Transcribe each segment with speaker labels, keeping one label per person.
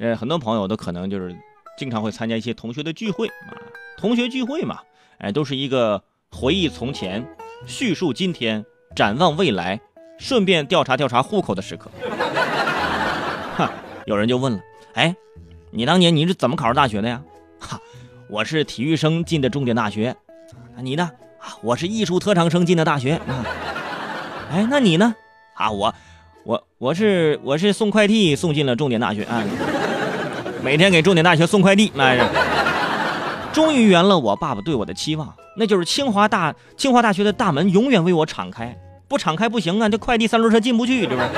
Speaker 1: 呃，很多朋友都可能就是经常会参加一些同学的聚会啊，同学聚会嘛，哎，都是一个回忆从前、叙述今天、展望未来，顺便调查调查户口的时刻。哈，有人就问了，哎，你当年你是怎么考上大学的呀？哈，我是体育生进的重点大学。你呢？啊，我是艺术特长生进的大学。啊，哎，那你呢？啊，我，我，我是我是送快递送进了重点大学啊。每天给重点大学送快递，那是终于圆了我爸爸对我的期望，那就是清华大清华大学的大门永远为我敞开，不敞开不行啊，这快递三轮车进不去，是不是？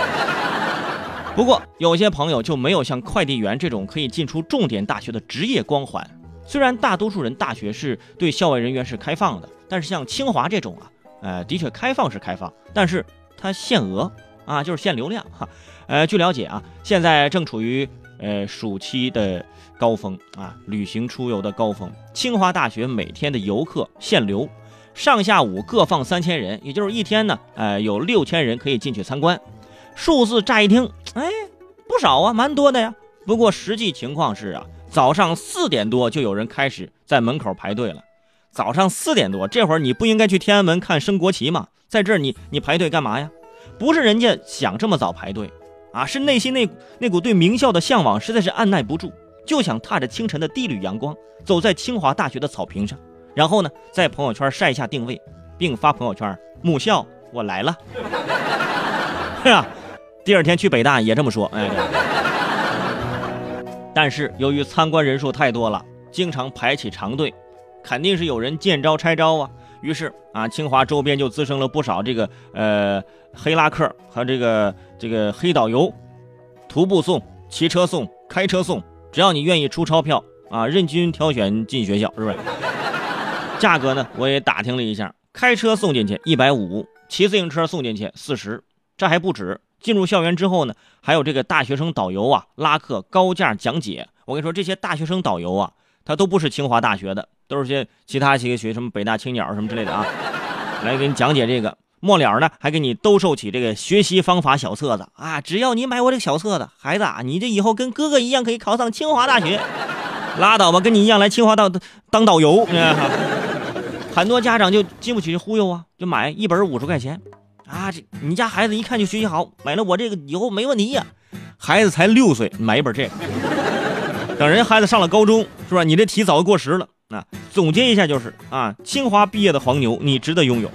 Speaker 1: 不过有些朋友就没有像快递员这种可以进出重点大学的职业光环。虽然大多数人大学是对校外人员是开放的，但是像清华这种啊，呃，的确开放是开放，但是它限额啊，就是限流量哈。呃，据了解啊，现在正处于。呃，暑期的高峰啊，旅行出游的高峰。清华大学每天的游客限流，上下午各放三千人，也就是一天呢，呃，有六千人可以进去参观。数字乍一听，哎，不少啊，蛮多的呀。不过实际情况是啊，早上四点多就有人开始在门口排队了。早上四点多，这会儿你不应该去天安门看升国旗吗？在这儿你你排队干嘛呀？不是人家想这么早排队。啊，是内心那那股对名校的向往，实在是按耐不住，就想踏着清晨的第一缕阳光，走在清华大学的草坪上，然后呢，在朋友圈晒一下定位，并发朋友圈：“母校，我来了。”是啊，第二天去北大也这么说。哎，但是由于参观人数太多了，经常排起长队，肯定是有人见招拆招啊。于是啊，清华周边就滋生了不少这个呃黑拉客和这个这个黑导游，徒步送、骑车送、开车送，只要你愿意出钞票啊，任君挑选进学校，是不是？价格呢？我也打听了一下，开车送进去一百五，骑自行车送进去四十，这还不止。进入校园之后呢，还有这个大学生导游啊，拉客高价讲解。我跟你说，这些大学生导游啊，他都不是清华大学的。都是些其他几个学什么北大青鸟什么之类的啊，来给你讲解这个。末了呢，还给你兜售起这个学习方法小册子啊。只要你买我这个小册子，孩子啊，你这以后跟哥哥一样可以考上清华大学。拉倒吧，跟你一样来清华当当导游。很多家长就经不起忽悠啊，就买一本五十块钱啊。这你家孩子一看就学习好，买了我这个以后没问题呀。孩子才六岁，买一本这个，等人孩子上了高中，是吧？你这题早就过时了。那总结一下就是啊，清华毕业的黄牛，你值得拥有。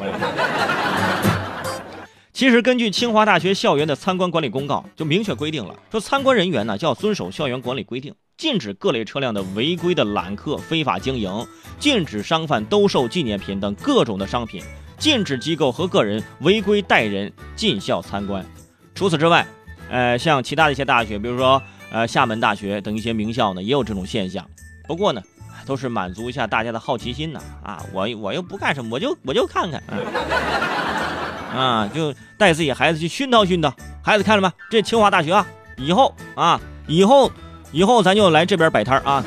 Speaker 1: 其实根据清华大学校园的参观管理公告，就明确规定了，说参观人员呢就要遵守校园管理规定，禁止各类车辆的违规的揽客、非法经营，禁止商贩兜售纪念品等各种的商品，禁止机构和个人违规带人进校参观。除此之外，呃，像其他的一些大学，比如说呃厦门大学等一些名校呢，也有这种现象。不过呢。都是满足一下大家的好奇心呢啊！我我又不干什么，我就我就看看，啊，就带自己孩子去熏陶熏陶。孩子看了吗？这清华大学啊，以后啊，以后以后咱就来这边摆摊啊。